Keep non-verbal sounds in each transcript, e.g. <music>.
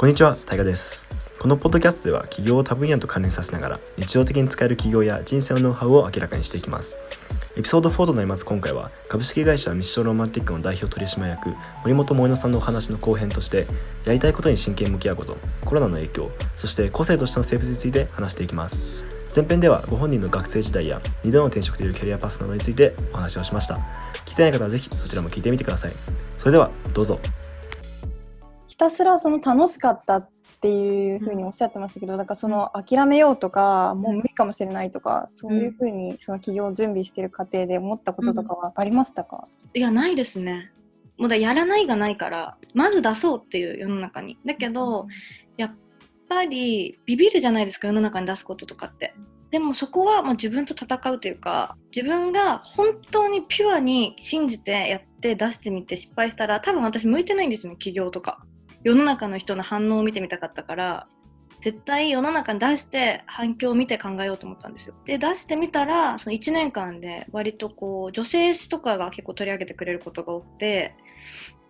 こんにちは、タイガです。このポッドキャストでは企業を多分野と関連させながら日常的に使える企業や人生のノウハウを明らかにしていきます。エピソード4となります今回は株式会社ミッションロマンティックの代表取締役森本萌乃さんのお話の後編としてやりたいことに真剣に向き合うこと、コロナの影響、そして個性としての生物について話していきます。前編ではご本人の学生時代や2度の転職というキャリアパスなどについてお話をしました。聞いてない方はぜひそちらも聞いてみてください。それではどうぞ。ひたすらその楽しかったっていうふうにおっしゃってましたけど、だからその諦めようとか、もう無理かもしれないとか、そういうふうにその企業を準備している過程で思ったこととかはありましたか、いや、ないですね。もうだやらないがないから、まず出そうっていう世の中に。だけど、やっぱりビビるじゃないですか、世の中に出すこととかって。でもそこはもう自分と戦うというか、自分が本当にピュアに信じてやって出してみて失敗したら、多分私向いてないんですよね、起業とか。世の中の人の反応を見てみたかったから、絶対世の中に出して反響を見て考えようと思ったんですよ。で出してみたらその1年間で割とこう女性誌とかが結構取り上げてくれることが多くて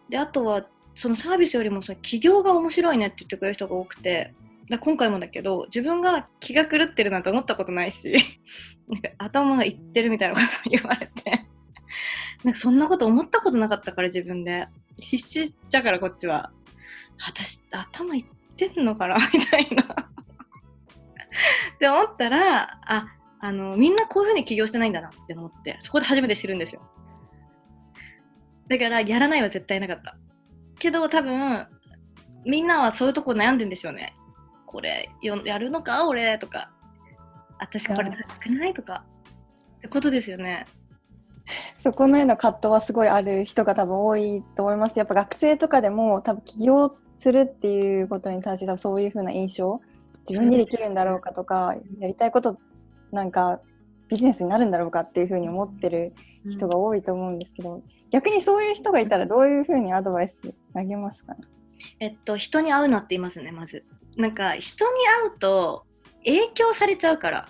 であとはそのサービスよりもその企業が面白いねって言ってくれる人が多くて今回もだけど自分が気が狂ってるなんて思ったことないし <laughs> なんか頭がいってるみたいなこと言われてなんかそんなこと思ったことなかったから自分で必死だからこっちは私頭いってんのかな <laughs> みたいな。って思ったらああのみんなこういうふうに起業してないんだなって思ってそこで初めて知るんですよ。だからやらないは絶対なかった。けど多分みんなはそういうとこ悩んでんでしょうね。これよやるのか俺とか。私これ少ないとか。ってことですよね <laughs> そこのへの葛藤はすごいある人が多分多いと思います。やっぱ学生とかでも多分起業するっていうことに対して多分そういう風な印象自分にできるんだろうかとかやりたいことなんかビジネスになるんだろうかっていう風に思ってる人が多いと思うんですけど、逆にそういう人がいたらどういう風にアドバイス投げますか？ねえっと人に会うなって言いますねまず。なんか人に会うと影響されちゃうから。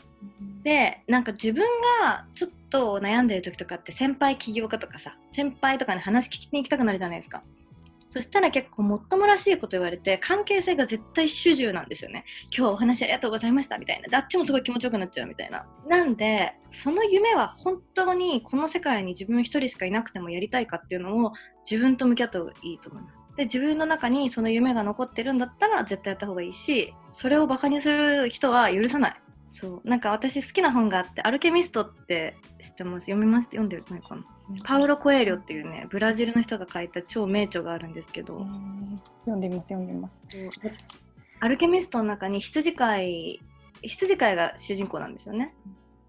でなんか自分がちょっと悩んでる時とかって先輩起業家とかさ先輩とかに話聞きに行きたくなるじゃないですか。そしたら結構もっともらしいこと言われて関係性が絶対主従なんですよね。今日はお話ありがとうございましたみたいな。であっちもすごい気持ちよくなっちゃうみたいな。なんでその夢は本当にこの世界に自分一人しかいなくてもやりたいかっていうのを自分と向き合った方がいいと思います。で自分の中にその夢が残ってるんだったら絶対やった方がいいしそれをバカにする人は許さない。そう。なんか私好きな本があって「アルケミスト」って知ってます？読みました読んでないかな。パウロ・コエリョっていうねブラジルの人が書いた超名著があるんですけど、読んでみます読んでみます。アルケミストの中に羊飼い羊飼いが主人公なんですよね。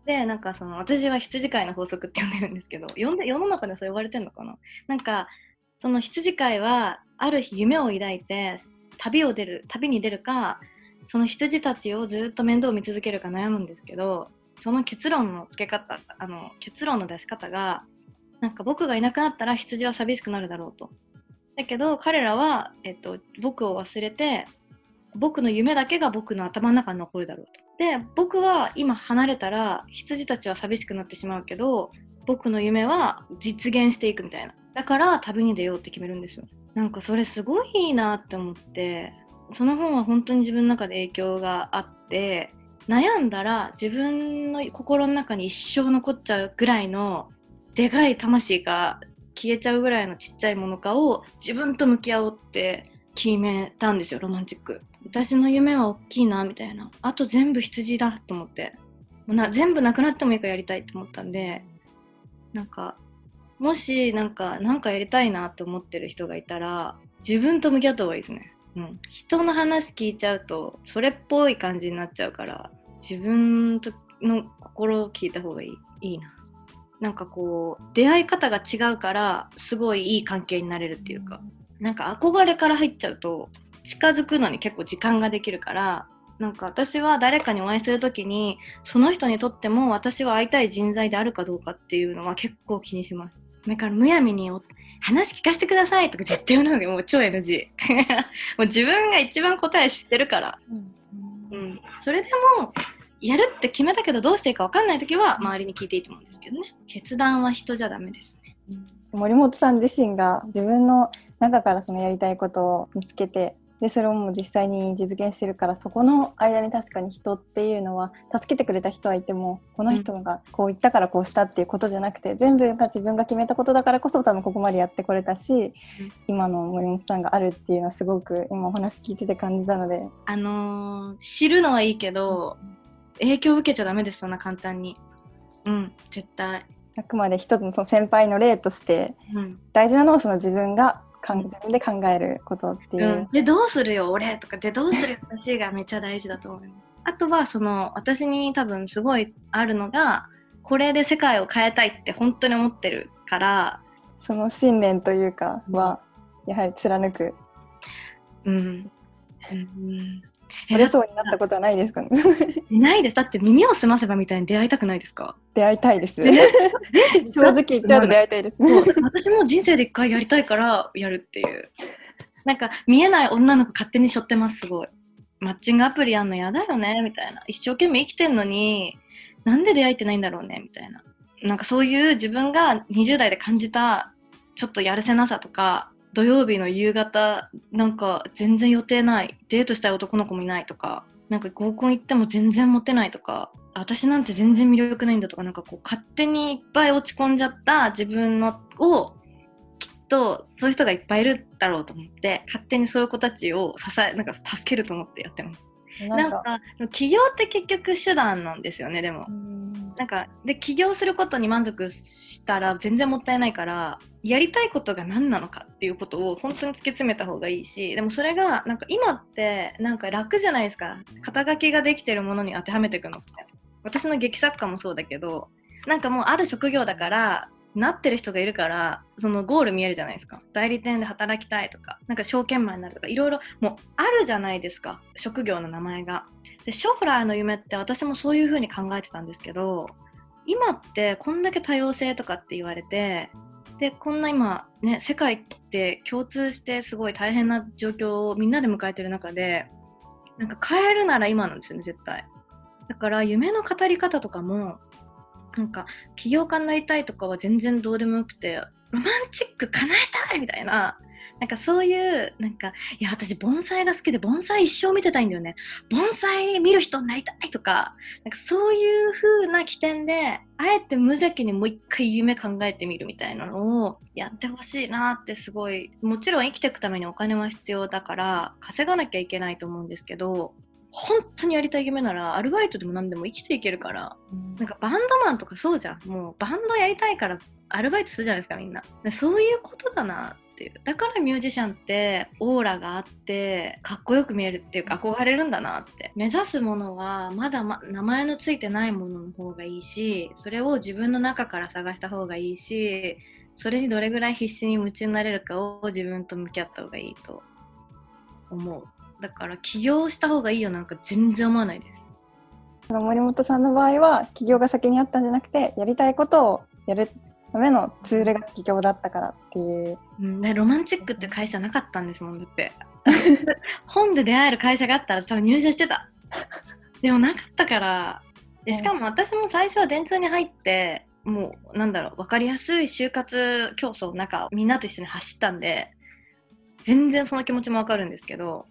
でなんかその私は羊飼いの法則って呼んでるんですけど呼んで世の中でそう呼ばれてるのかな？なんかその羊飼いはある日夢を抱いて旅を出る旅に出るかその羊たちをずっと面倒を見続けるか悩むんですけどその結論の付け方あの結論の出し方がなんか僕がいなくなったら羊は寂しくなるだろうと。だけど彼らは、えっと、僕を忘れて僕の夢だけが僕の頭の中に残るだろうと。で僕は今離れたら羊たちは寂しくなってしまうけど僕の夢は実現していくみたいな。だから旅に出ようって決めるんですよ。なんかそれすごいいいなって思ってその本は本当に自分の中で影響があって悩んだら自分の心の中に一生残っちゃうぐらいのでかい魂が消えちゃうぐらいのちっちゃいものかを自分と向き合おうって決めたんですよロマンチック。私の夢は大きいなみたいなあと全部羊だと思って。もうな全部なくなってもいいからやりたいと思ったんでなんかもしなんかなんかやりたいなって思ってる人がいたら自分と向き合った方がいいですね、うん、人の話聞いちゃうとそれっぽい感じになっちゃうから自分の心を聞いた方がいい。いいな。なんかこう出会い方が違うからすごいいい関係になれるっていうか。なんか憧れから入っちゃうと近づくのに結構時間ができるからなんか私は誰かにお会いする時にその人にとっても私は会いたい人材であるかどうかっていうのは結構気にします。だからむやみに話聞かせてくださいとか絶対言うのでもう超 NG <laughs> もう自分が一番答え知ってるから、うん、それでもやるって決めたけどどうしていいか分かんない時は周りに聞いていいと思うんですけどね。決断は人じゃダメですね。森本さん自身が自分の中からそのやりたいことを見つけてでそれをもう実際に実現してるからそこの間に確かに人っていうのは助けてくれた人はいてもこの人がこう言ったからこうしたっていうことじゃなくて全部が自分が決めたことだからこそ多分ここまでやってこれたし、今の森本さんがあるっていうのはすごく今お話聞いてて感じたので。あのー知るのはいいけど、影響を受けちゃダメですそんな簡単に。うん絶対。あくまで一つのその先輩の例としてうん。大事なのはその自分がかん自分で考えることっていう。うん、でどうするよ俺とかでどうするよ私がめっちゃ大事だと思いますあとはその私に多分すごいあるのがこれで世界を変えたいって本当に思ってるから。その信念というかはやはり貫く。うん、うん、え折れそうになったことはないですか？ね <laughs> ないです。だって耳を澄ませばみたいに出会いたくないですか？出会いたいです。<laughs> 正直言っちゃうと出会いたいです。私も人生で一回やりたいからやるっていう。なんか見えない女の子勝手に背負ってますすごい。マッチングアプリやんの嫌だよねみたいな。一生懸命生きてんのになんで出会えてないんだろうねみたいな。なんかそういう自分が20代で感じたちょっとやるせなさとか土曜日の夕方なんか全然予定ないデートしたい男の子もいないとかなんか合コン行っても全然モテないとか私なんて全然魅力ないんだとかなんかこう勝手にいっぱい落ち込んじゃった自分のをきっとそういう人がいっぱいいるだろうと思って勝手にそういう子たちを支えなんか助けると思ってやってます。なんか起業って結局手段なんですよねでも。なんかで起業することに満足したら全然もったいないからやりたいことが何なのかっていうことを本当に突き詰めた方がいいしでもそれがなんか今ってなんか楽じゃないですか。肩書きができてるものに当てはめていくのって。私の劇作家もそうだけどなんかもうある職業だからなってる人がいるからそのゴール見えるじゃないですか。代理店で働きたいとかなんか証券マンになるとかいろいろもうあるじゃないですか。職業の名前が。で将来の夢って私もそういう風に考えてたんですけど今ってこんだけ多様性とかって言われてでこんな今ね世界って共通してすごい大変な状況をみんなで迎えてる中でなんか変えるなら今なんですよね絶対。だから夢の語り方とかもなんか起業家になりたいとかは全然どうでもよくてロマンチック叶えたいみたいな。なんかそういうなんかいや私盆栽が好きで盆栽一生見てたいんだよね。盆栽見る人になりたいとか。なんかそういう風な起点であえて無邪気にもう一回夢考えてみるみたいなのをやってほしいなってすごい。もちろん生きていくためにお金は必要だから稼がなきゃいけないと思うんですけど本当にやりたい夢ならアルバイトでも何でも生きていけるからなんかバンドマンとかそうじゃん。もうバンドやりたいからアルバイトするじゃないですかみんな。でそういうことだなっていう。だからミュージシャンってオーラがあってかっこよく見えるっていうか憧れるんだなって。目指すものはまだ、ま、名前のついてないものの方がいいしそれを自分の中から探した方がいいしそれにどれぐらい必死に夢中になれるかを自分と向き合った方がいいと思うだから起業した方がいいよ。なんか全然思わないです。森本さんの場合は起業が先にあったんじゃなくてやりたいことをやるためのツールが起業だったからっていう。うん、ねロマンチックって会社なかったんですもんだって。<laughs> 本で出会える会社があったら多分入社してた。でもなかったから。でしかも私も最初は電通に入ってもうなんだろう分かりやすい就活競争の中みんなと一緒に走ったんで全然その気持ちも分かるんですけど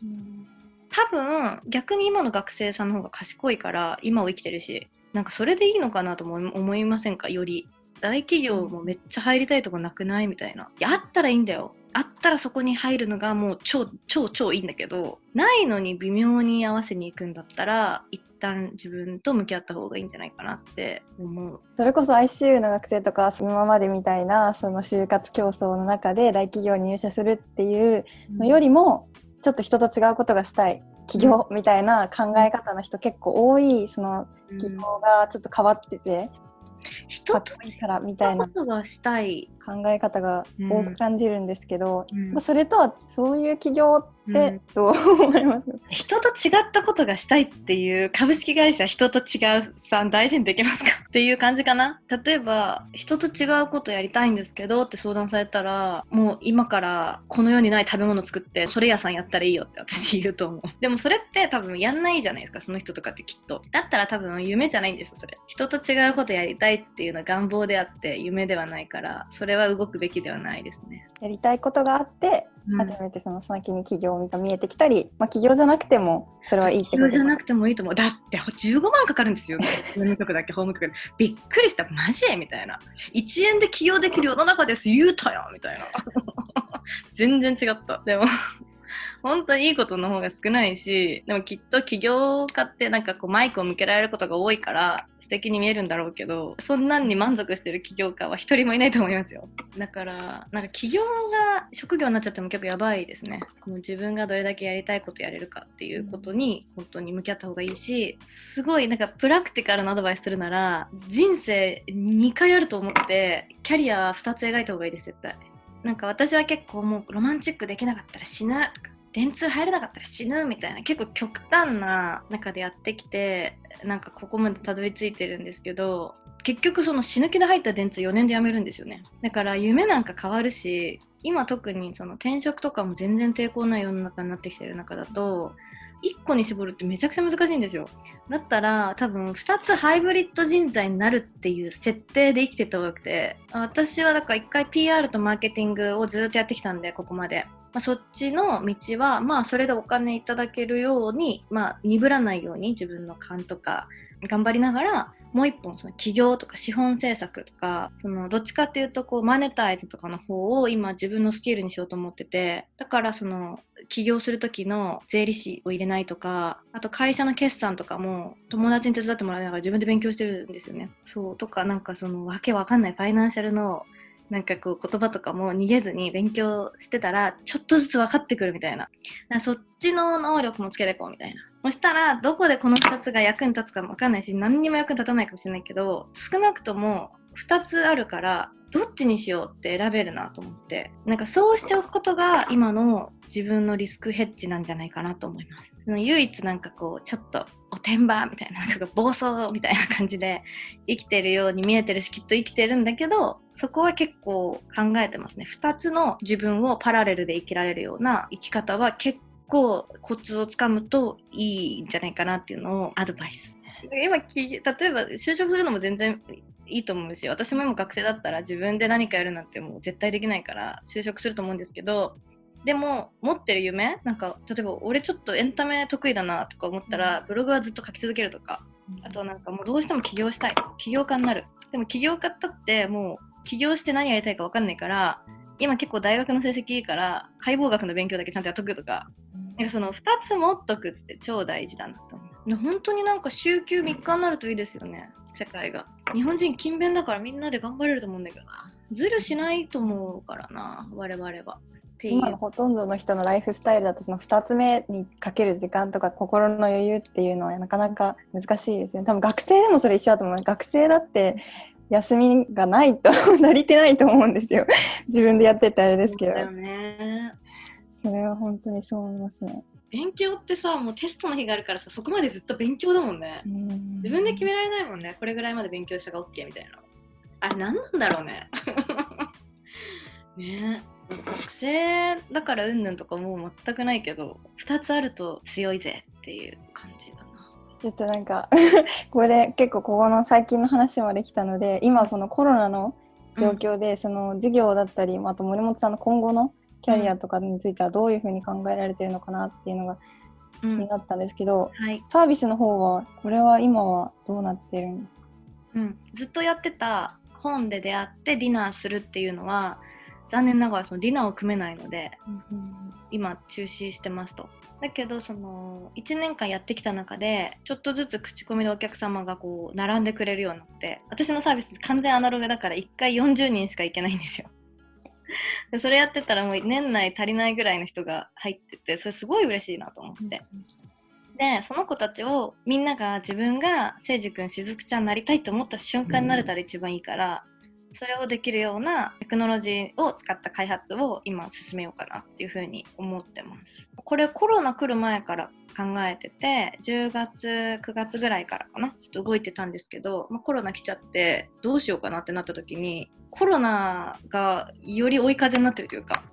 多分逆に今の学生さんの方が賢いから今を生きてるしなんかそれでいいのかなとも思いませんか？より。大企業もめっちゃ入りたいとこなくない？みたいな。いやあったらいいんだよあったらそこに入るのがもう超超超いいんだけどないのに微妙に合わせに行くんだったら一旦自分と向き合った方がいいんじゃないかなって思う。それこそ ICU の学生とか今までみたいなその就活競争の中で大企業に入社するっていうのよりもちょっと人と違うことがしたい起業みたいな考え方の人結構多いその起業がちょっと変わっててか人といいからみたいなことがしたい、考え方が多く感じるんですけど、うん。まあ、それとはそういう起業ってうん。どう思います、人と違ったことがしたいっていう株式会社人と違うさん大事にできますか？っていう感じかな？例えば人と違うことやりたいんですけどって相談されたらもう今からこの世にない食べ物作ってそれ屋さんやったらいいよって私言うと思う。でもそれって多分やんないじゃないですかその人とかってきっと。だったら多分夢じゃないんですよそれ。人と違うことやりたいっていうのは願望であって夢ではないからそれは動くべきではないですね、やりたいことがあってうん。初めてその先に起業のが見えてきたり、まあ、企業じゃなくてもそれはいいってことじゃなくてもいいと思う。だって15万かかるんですよ。法務局だけ法務局で。びっくりした。マジみたいな。1円で起業できる世の中です。言うたよみたいな。全然違った。でも、本当にいいことの方が少ないし、でもきっと起業家ってなんかこうマイクを向けられることが多いから素敵に見えるんだろうけど、そんなんに満足してる起業家は一人もいないと思いますよ。だから、なんか起業が職業になっちゃっても結構やばいですね。もう自分がどれだけやりたいことやれるかっていうことに本当に向き合った方がいいし、すごいなんかプラクティカルなアドバイスするなら、人生2回あると思って、キャリアは2つ描いた方がいいです、絶対。なんか私は結構もうロマンチックできなかったら死ぬとか電通入れなかったら死ぬみたいな結構極端な中でやってきてなんかここまでたどり着いてるんですけど結局その死ぬ気で入った電通4年で辞めるんですよね。だから夢なんか変わるし今特にその転職とかも全然抵抗ない世の中になってきてる中だと1個に絞るってめちゃくちゃ難しいんですよ。だったら多分2つハイブリッド人材になるっていう設定で生きてたわけで私はだから1回 PR とマーケティングをずっとやってきたんでここまで、まあ、そっちの道はまあそれでお金いただけるようにまあ鈍らないように自分の勘とか頑張りながらもう一本その企業とか資本政策とかそのどっちかっていうとこうマネタイズとかの方を今自分のスキルにしようと思っててだからその起業する時の税理士を入れないとかあと会社の決算とかも友達に手伝ってもらいながら自分で勉強してるんですよね。そうとかなんかそのわけわかんないファイナンシャルのなんかこう言葉とかも逃げずに勉強してたらちょっとずつ分かってくるみたいな。そっちの能力もつけていこうみたいな。そしたらどこでこの2つが役に立つかも分かんないし何にも役に立たないかもしれないけど少なくとも2つあるからどっちにしようって選べるなと思って。なんかそうしておくことが今の自分のリスクヘッジなんじゃないかなと思います。唯一なんかこうちょっとおてんばみたいななんか暴走みたいな感じで生きてるように見えてるしきっと生きてるんだけどそこは結構考えてますね。2つの自分をパラレルで生きられるような生き方は結構コツをつかむといいんじゃないかなっていうのをアドバイス。今き例えば就職するのも全然いいと思うし私も今学生だったら自分で何かやるなんてもう絶対できないから就職すると思うんですけどでも持ってる夢なんか例えば俺ちょっとエンタメ得意だなとか思ったらブログはずっと書き続けるとかあとなんかもうどうしても起業したい。起業家になる。でも起業家だってもう起業して何やりたいか分かんないから今結構大学の成績いいから解剖学の勉強だけちゃんとやっとくとかなんかその2つ持っとくって超大事だなと思う。本当になんか週休3日になるといいですよね世界が。日本人勤勉だからみんなで頑張れると思うんだけどな。ずるしないと思うからな我々は。今のほとんどの人のライフスタイルだとその2つ目にかける時間とか心の余裕っていうのはなかなか難しいですね。多分学生でもそれ一緒だと思う。学生だって休みがないと <laughs> 足りてないと思うんですよ。<laughs> 自分でやっててあれですけど。そね。それは本当にそう思いますね。勉強ってさもうテストの日があるからさそこまでずっと勉強だもんね。自分で決められないもんね。これぐらいまで勉強したが OK みたいな。あれ何なんだろうね。<laughs> ね。学生だからうんぬんとかもう全くないけど2つあると強いぜっていう感じだなちょっとなんか <laughs> これで結構ここの最近の話まで来たので今このコロナの状況で、その授業だったりあと森本さんの今後のキャリアとかについてはどういうふうに考えられてるのかなっていうのが気うん。になったんですけど、はい。サービスの方はこれは今はどうなってるんですか？うん、ずっとやってた本で出会ってディナーするっていうのは残念ながらそのディナーを組めないので今中止してますと。だけどその1年間やってきた中でちょっとずつ口コミでお客様がこう並んでくれるようになって私のサービス完全アナログだから1回40人しか行けないんですよ。で <laughs> それやってたらもう年内足りないぐらいの人が入っててそれすごい嬉しいなと思って。でその子たちをみんなが自分がせいじ君しずくちゃんになりたいと思った瞬間になれたら一番いいから、それをできるようなテクノロジーを使った開発を今進めようかなっていうふうに思ってます。これコロナ来る前から考えてて10月9月ぐらいからかなちょっと動いてたんですけど、まあ、コロナ来ちゃってどうしようかなってなった時にコロナがより追い風になってるというか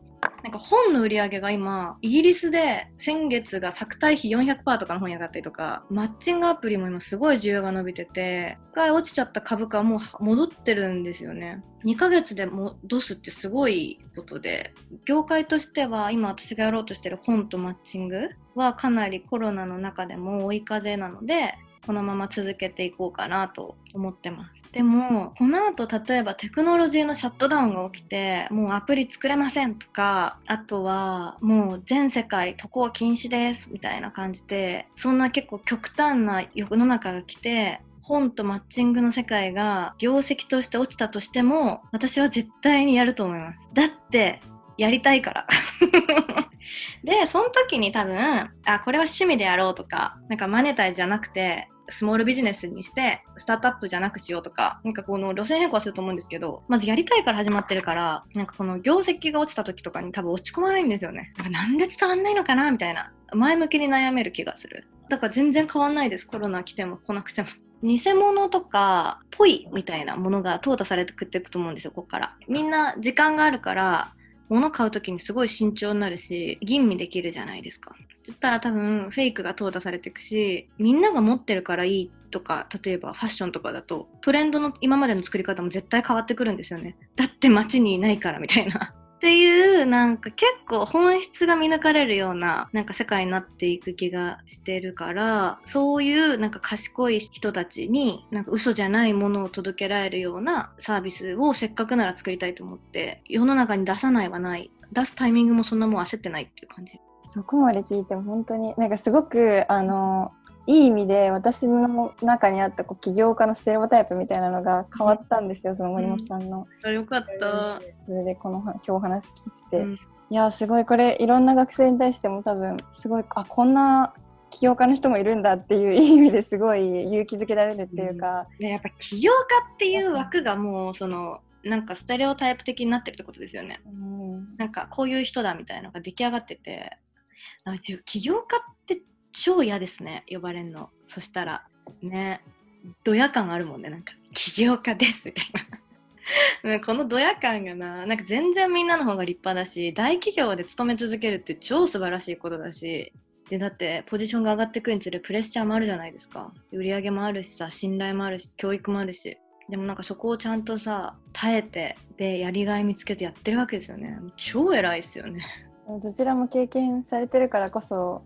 なんか本の売り上げが今イギリスで先月が作対比400%とかの本屋があったりとかマッチングアプリも今すごい需要が伸びてて一回落ちちゃった株価はもう戻ってるんですよね。2ヶ月で戻すってすごいことで業界としては今私がやろうとしてる本とマッチングはかなりコロナの中でも追い風なのでこのまま続けていこうかなと思ってます。でもこの後例えばテクノロジーのシャットダウンが起きてもうアプリ作れませんとかあとはもう全世界渡航禁止ですみたいな感じでそんな結構極端な世の中が来て本とマッチングの世界が業績として落ちたとしても私は絶対にやると思います。だってやりたいから。<laughs> でその時に多分あこれは趣味でやろうとかなんかマネタイじゃなくてスモールビジネスにしてスタートアップじゃなくしようとかなんかこの路線変更はすると思うんですけどまずやりたいから始まってるからなんかこの業績が落ちた時とかに多分落ち込まないんですよね。なんかなんで伝わんないのかなみたいな前向きに悩める気がする。だから全然変わんないですコロナ来ても来なくても。偽物とかぽいみたいなものが淘汰されてくっていくと思うんですよここから。みんな時間があるから物買う時にすごい慎重になるし吟味できるじゃないですか。言ったら多分フェイクが淘汰されていくしみんなが持ってるからいいとか例えばファッションとかだとトレンドの今までの作り方も絶対変わってくるんですよね。だって街にいないからみたいな。っていうなんか結構本質が見抜かれるようななんか世界になっていく気がしてるからそういうなんか賢い人たちになんか嘘じゃないものを届けられるようなサービスをせっかくなら作りたいと思って世の中に出さないはない。出すタイミングもそんなもう焦ってないっていう感じ。そこまで聞いても本当になんかすごくあのいい意味で私の中にあったこう起業家のステレオタイプみたいなのが変わったんですよ、その森本さんの。うん、よかった。それでこの今日お話聞いて、うん。いやすごいこれいろんな学生に対しても多分すごいあこんな起業家の人もいるんだっていう意味ですごい勇気づけられるっていうか、でやっぱ起業家っていう枠がもうそのなんかステレオタイプ的になってるってことですよね。うん。なんかこういう人だみたいなのが出来上がってて。起業家って超嫌ですね呼ばれるの。そしたらねドヤ感あるもんね。なんか起業家ですみたいな。<laughs> このドヤ感がななんか全然みんなの方が立派だし大企業で勤め続けるって超素晴らしいことだしでだってポジションが上がってくるにつれプレッシャーもあるじゃないですか。売り上げもあるしさ信頼もあるし教育もあるし。でもなんかそこをちゃんとさ耐えてでやりがい見つけてやってるわけですよね。超偉いですよね、どちらも経験されてるからこそ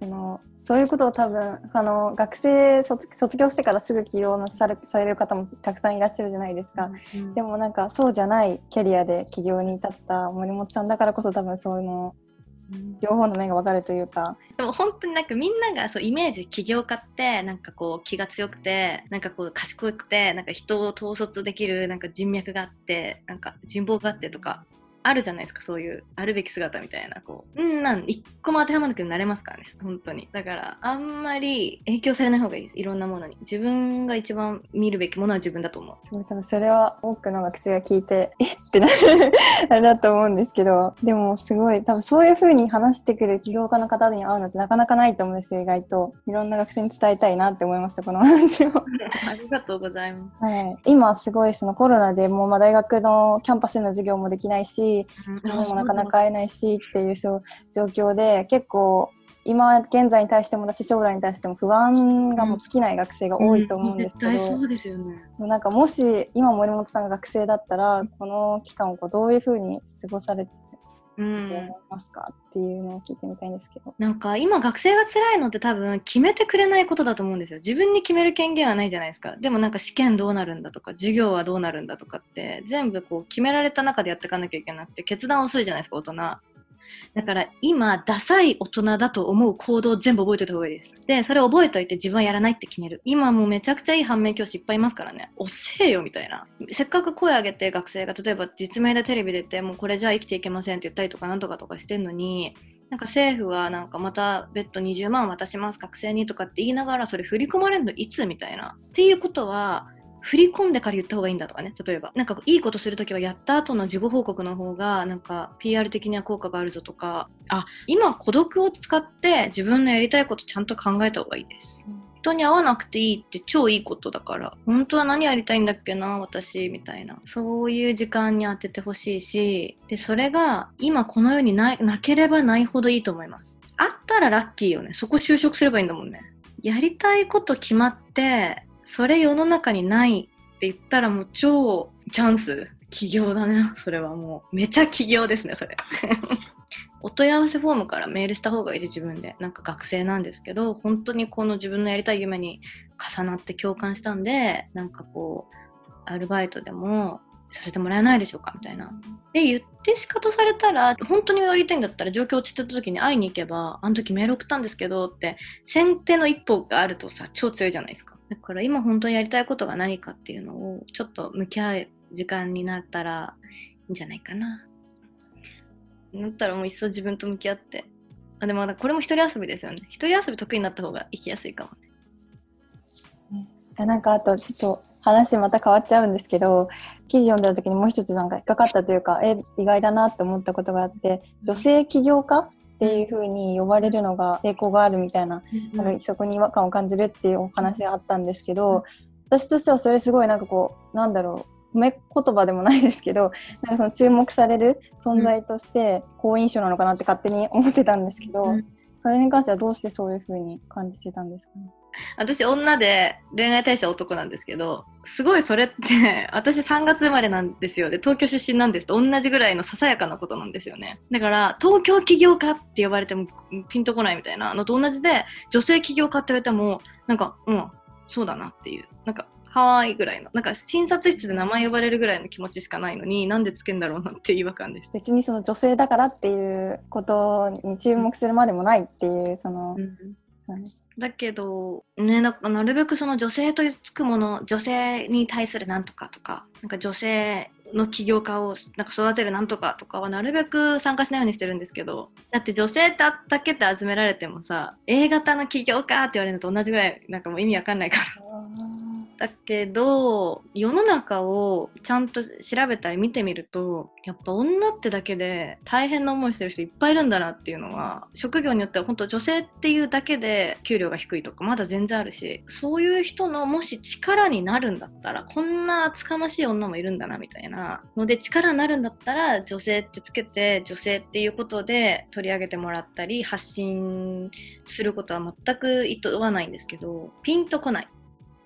そのそういうことを多分あの学生卒卒業してからすぐ起業なされされる方もたくさんいらっしゃるじゃないですか、うんでもなんかそうじゃないキャリアで起業に至った森本さんだからこそ多分そういうの両方の面が分かるというか。でも本当になんかみんながそうイメージ起業家ってなんかこう気が強くてなんかこう賢くてなんか人を統率できるなんか人脈があってなんか人望があってとかあるじゃないですかそういうあるべき姿みたいなこう。うんなん一個も当てはまらなくてなれますからね本当に。だからあんまり影響されない方がいいです。いろんなものに。自分が一番見るべきものは自分だと思う。多分それは多くの学生が聞いて <laughs> えってなる <laughs> あれだと思うんですけど。でもすごい多分そういう風に話してくる起業家の方に会うのってなかなかないと思うんですよ意外と。いろんな学生に伝えたいなって思いましたこの話を。<laughs> ありがとうございます。はい、今すごいそのコロナでもうまあ大学のキャンパスでの授業もできないし人にもなかなか会えないしっていう状況で結構今現在に対してもだし将来に対しても不安がもう尽きない学生が多いと思うんですけど、なんかもし今森本さんが学生だったらこの期間をこうどういうふうに過ごされてう思んいますかっていうのを聞いてみたいんですけど。なんか今学生が辛いのって多分決めてくれないことだと思うんですよ。自分に決める権限はないじゃないですか。でもなんか試験どうなるんだとか授業はどうなるんだとかって全部こう決められた中でやっていかなきゃいけなくて決断遅いじゃないですか大人。だから今ダサい大人だと思う行動を全部覚えておいた方がいいです。でそれを覚えておいて自分はやらないって決める。今もうめちゃくちゃいい反面教師いっぱいいますからね。遅えよみたいな。せっかく声上げて学生が例えば実名でテレビ出てもうこれじゃあ生きていけませんって言ったりとかなんとかとかしてんのになんか政府はなんかまた別途20万渡します学生にとかって言いながらそれ振り込まれるのいつみたいな。っていうことは振り込んでから言った方がいいんだとかね。例えばなんかいいことするときはやった後の事後報告の方がなんか PR 的には効果があるぞとか。あ今孤独を使って自分のやりたいことちゃんと考えた方がいいです。人に会わなくていいって超いいことだから。本当は何やりたいんだっけな私みたいな。そういう時間に当ててほしいし。でそれが今この世にないなければないほどいいと思います。あったらラッキーよね。そこ就職すればいいんだもんね。やりたいこと決まってそれ世の中にないって言ったらもう超チャンス。起業だねそれはもう。めちゃ起業ですねそれ。<laughs> お問い合わせフォームからメールした方がいいで自分で。なんか学生なんですけど本当にこの自分のやりたい夢に重なって共感したんでなんかこうアルバイトでもさせてもらえないでしょうかみたいな。で言って仕方されたら本当にやりたいんだったら状況落ちてた時に会いに行けばあの時メール送ったんですけどって先手の一歩があるとさ超強いじゃないですか。だから今本当にやりたいことが何かっていうのをちょっと向き合う時間になったらいいんじゃないかな。なったらもういっそ自分と向き合って。あでもこれも一人遊びですよね。一人遊び得意になった方が行きやすいかもね。なんかあとちょっと話また変わっちゃうんですけど記事読んだ時にもう一つなんか引っかかったというかえ意外だなって思ったことがあって女性起業家っていうふうに呼ばれるのが抵抗があるみたいな,、なんかそこに違和感を感じるっていうお話があったんですけど、私としてはそれすごいなんかこうなんだろう褒め言葉でもないですけどなんかその注目される存在として好印象なのかなって勝手に思ってたんですけど、それに関してはどうしてそういうふうに感じてたんですかね？<laughs> 私女で恋愛対象男なんですけどすごいそれって <laughs> 私3月生まれなんですよ。で東京出身なんです。と同じぐらいのささやかなことなんですよね。だから東京起業家って呼ばれてもピンとこないみたいな。のと同じで女性起業家って言われてもなんかうんそうだなっていう。なんかはーいぐらいの。なんか診察室で名前呼ばれるぐらいの気持ちしかないのになんでつけんだろうなっていう違和感です。別にその女性だからっていうことに注目するまでもないっていうその、うんだけど、ね、ななるべくその女性とつくもの女性に対するなんとかとかなんか女性の起業家をなんか育てるなんとかとかはなるべく参加しないようにしてるんですけどだって女性だけって集められてもさ A 型の起業家って言われるのと同じぐらいなんかもう意味わかんないから。だけど世の中をちゃんと調べたり見てみるとやっぱ女ってだけで大変な思いしてる人いっぱいいるんだなっていうのは職業によっては本当女性っていうだけで給料が低いとかまだ全然あるしそういう人のもし力になるんだったらこんな厚かましい女もいるんだなみたいなので力になるんだったら女性ってつけて女性っていうことで取り上げてもらったり発信することは全く意図はないんですけどピンとこない。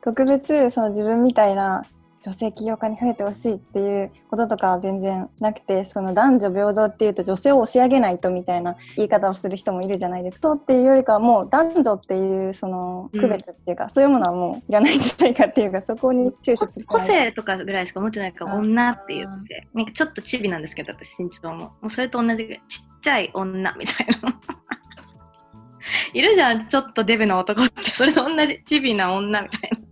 特別その自分みたいな女性起業家に増えてほしいっていうこととかは全然なくてその男女平等っていうと女性を押し上げないとみたいな言い方をする人もいるじゃないですか。っていうよりかはもう男女っていうその区別っていうか、うん、そういうものはもういらないんじゃないかっていうかそこに注視する個性とかぐらいしか思ってないから女って言ってなんかちょっとチビなんですけど私身長ももうそれと同じぐらいちっちゃい女みたいな。<laughs> いるじゃんちょっとデブな男ってそれと同じチビな女みたいな。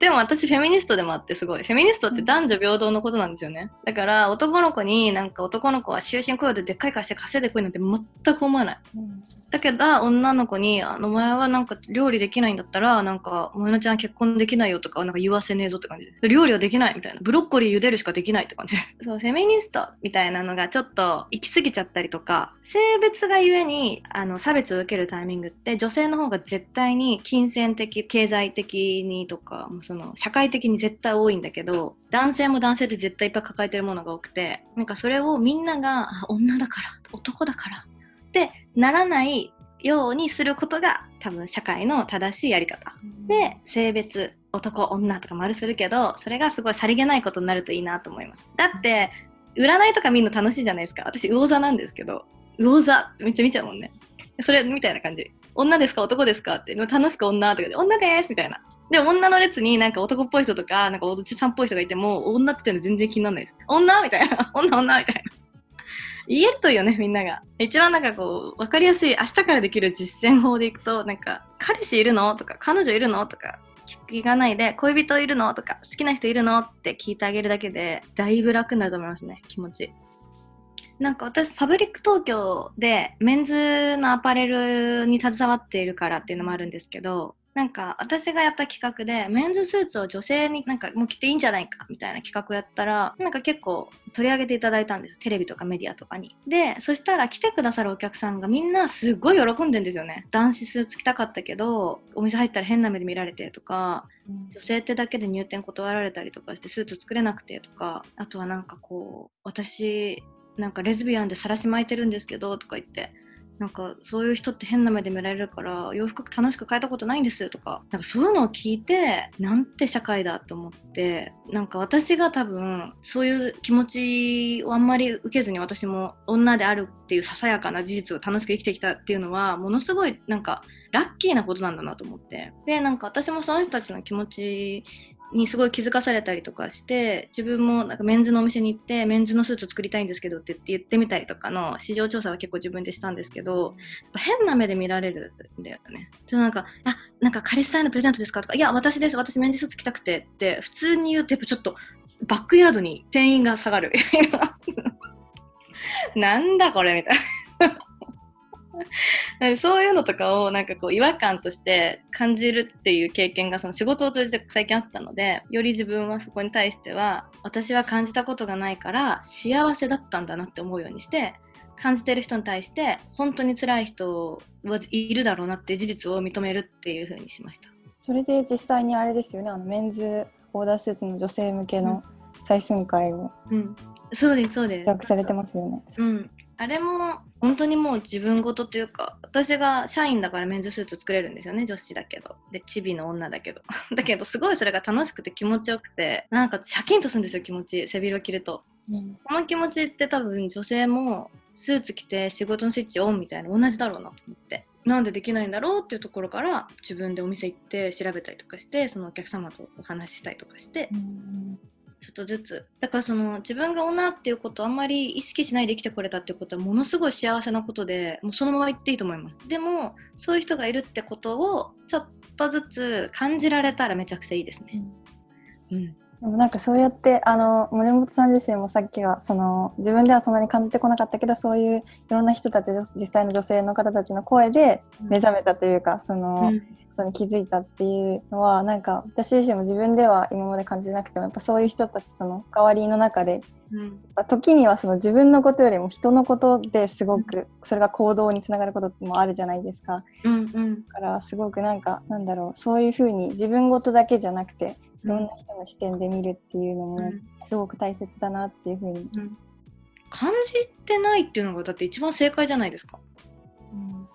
でも私フェミニストでもあってすごい。フェミニストって男女平等のことなんですよね。だから男の子になんか男の子は終身雇用ででっかい会社稼いでこいなんて全く思わない。うん、だけど女の子に、あのお前はなんか料理できないんだったら、なんかお前のちゃん結婚できないよとかなんか言わせねえぞって感じで。料理はできないみたいな。ブロッコリー茹でるしかできないって感じで。<laughs> そう、フェミニストみたいなのがちょっと行き過ぎちゃったりとか、性別がゆえにあの差別を受けるタイミングって女性の方が絶対に金銭的、経済的にとか、その社会的に絶対多いんだけど男性も男性で絶対いっぱい抱えてるものが多くてなんかそれをみんなが女だから男だからってならないようにすることが多分社会の正しいやり方、で性別男女とか丸するけどそれがすごいさりげないことになるといいなと思います。だって占いとか見るの楽しいじゃないですか。私魚座なんですけど魚座めっちゃ見ちゃうもんね。それみたいな感じ女ですか？男ですか？って楽しく女とかで女ですみたいなで、女の列になんか男っぽい人とか、なんかおじさんっぽい人がいても、女って言うの全然気にならないです。女みたいな。<laughs> 女女みたいな。言えるといいよね、みんなが。一番なんかこう、わかりやすい、明日からできる実践法でいくと、なんか、彼氏いるの？とか、彼女いるの？とか、聞かないで、恋人いるの？とか、好きな人いるの？って聞いてあげるだけで、だいぶ楽になると思いますね、気持ち。なんか私、ファブリック東京でメンズのアパレルに携わっているからっていうのもあるんですけど、なんか私がやった企画でメンズスーツを女性になんかもう着ていいんじゃないかみたいな企画をやったらなんか結構取り上げていただいたんですよ。テレビとかメディアとかに。でそしたら来てくださるお客さんがみんなすごい喜んでんですよね。男子スーツ着たかったけどお店入ったら変な目で見られてとか女性ってだけで入店断られたりとかしてスーツ作れなくてとかあとはなんかこう私なんかレズビアンで晒し巻いてるんですけどとか言ってなんかそういう人って変な目で見られるから洋服楽しく変えたことないんですとかなんかそういうのを聞いてなんて社会だと思ってなんか私が多分そういう気持ちをあんまり受けずに私も女であるっていうささやかな事実を楽しく生きてきたっていうのはものすごいなんかラッキーなことなんだなと思って。でなんか私もその人たちの気持ちにすごい気づかされたりとかして自分もなんかメンズのお店に行ってメンズのスーツ作りたいんですけどって言ってみたりとかの市場調査は結構自分でしたんですけど変な目で見られるんだよね。でなんかあなんか彼氏さんへのプレゼントですかとかいや私です私メンズスーツ着たくてって普通に言うとやっぱちょっとバックヤードに店員が下がる <laughs> なんだこれみたいな。そういうのとかをなんかこう違和感として感じるっていう経験がその仕事を通じて最近あったのでより自分はそこに対しては私は感じたことがないから幸せだったんだなって思うようにして感じてる人に対して本当に辛い人はいるだろうなって事実を認めるっていうふうにしました。それで実際にあれですよねあのメンズオーダースーツの女性向けの採寸会を、うん、そうですそうです。企画されてますよね。うんあれも本当にもう自分事というか私が社員だからメンズスーツ作れるんですよね女子だけど。でチビの女だけど。<laughs> だけどすごいそれが楽しくて気持ちよくてなんかシャキンとするんですよ気持ち。背広着ると、うん、この気持ちって多分女性もスーツ着て仕事のスイッチオンみたいな同じだろうなと思って。なんでできないんだろうっていうところから自分でお店行って調べたりとかしてそのお客様とお話ししたりとかして、うんちょっとずつ。だからその自分が女っていうことをあんまり意識しないで生きてこれたっていうことはものすごい幸せなことでもうそのまま言っていいと思います。でもそういう人がいるってことをちょっとずつ感じられたらめちゃくちゃいいですね、うん、うんでもなんかそうやってあの森本さん自身もさっきはその自分ではそんなに感じてこなかったけどそういういろんな人たち実際の女性の方たちの声で目覚めたというか、その、うん、に気づいたっていうのはなんか私自身も自分では今まで感じてなくてもやっぱそういう人たちとの関わりの中で、うん、時にはその自分のことよりも人のことですごくそれが行動につながることもあるじゃないですか。うんうん、だからすごくなんかなんだろうそういうふうに自分事だけじゃなくていろんな人の視点で見るっていうのもすごく大切だなっていうふうに、うん、感じてないっていうのがだって一番正解じゃないですか。うん、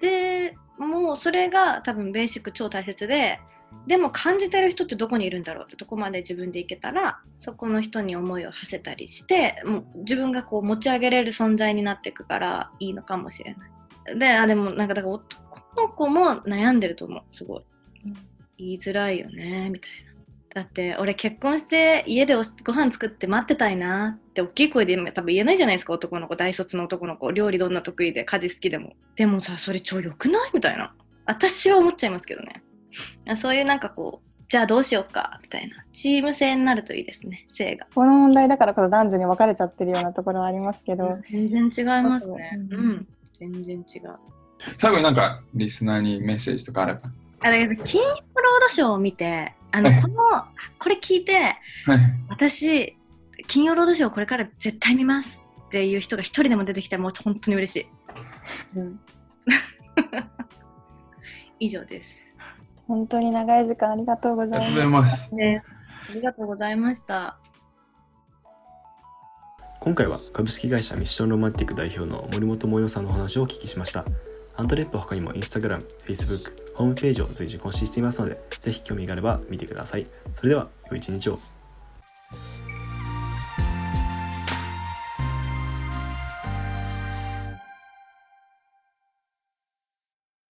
でもうそれが多分ベーシック超大切ででも感じてる人ってどこにいるんだろうってとこまで自分でいけたらそこの人に思いを馳せたりしてもう自分がこう持ち上げれる存在になっていくからいいのかもしれない。であでもなんかだから男の子も悩んでると思うすごい。言いづらいよねみたいな。だって俺結婚して家でご飯作って待ってたいなって大きい声で多分言えないじゃないですか男の子大卒の男の子。料理どんな得意で家事好きでも。でもさそれ超良くないみたいな。私は思っちゃいますけどね。そういうなんかこうじゃあどうしようかみたいな。チーム戦になるといいですね性が。この問題だからこそ男女に分かれちゃってるようなところはありますけど、全然違いますね。うん、全然違う。最後になんかリスナーにメッセージとかあれば。あ金曜ロードショーを見てあの、この、これ聞いて、はい、私、金曜ロードショーこれから絶対見ますっていう人が一人でも出てきたらもう本当に嬉しい。うん、<laughs> 以上です。本当に長い時間ありがとうございます。ね、ありがとうございました。今回は株式会社ミッションロマンティック代表の森本萌代さんのお話をお聞きしました。アントレップ他にも Instagram、Facebook、ホームページを随時更新していますので、ぜひ興味があれば見てください。それでは、良い一日を。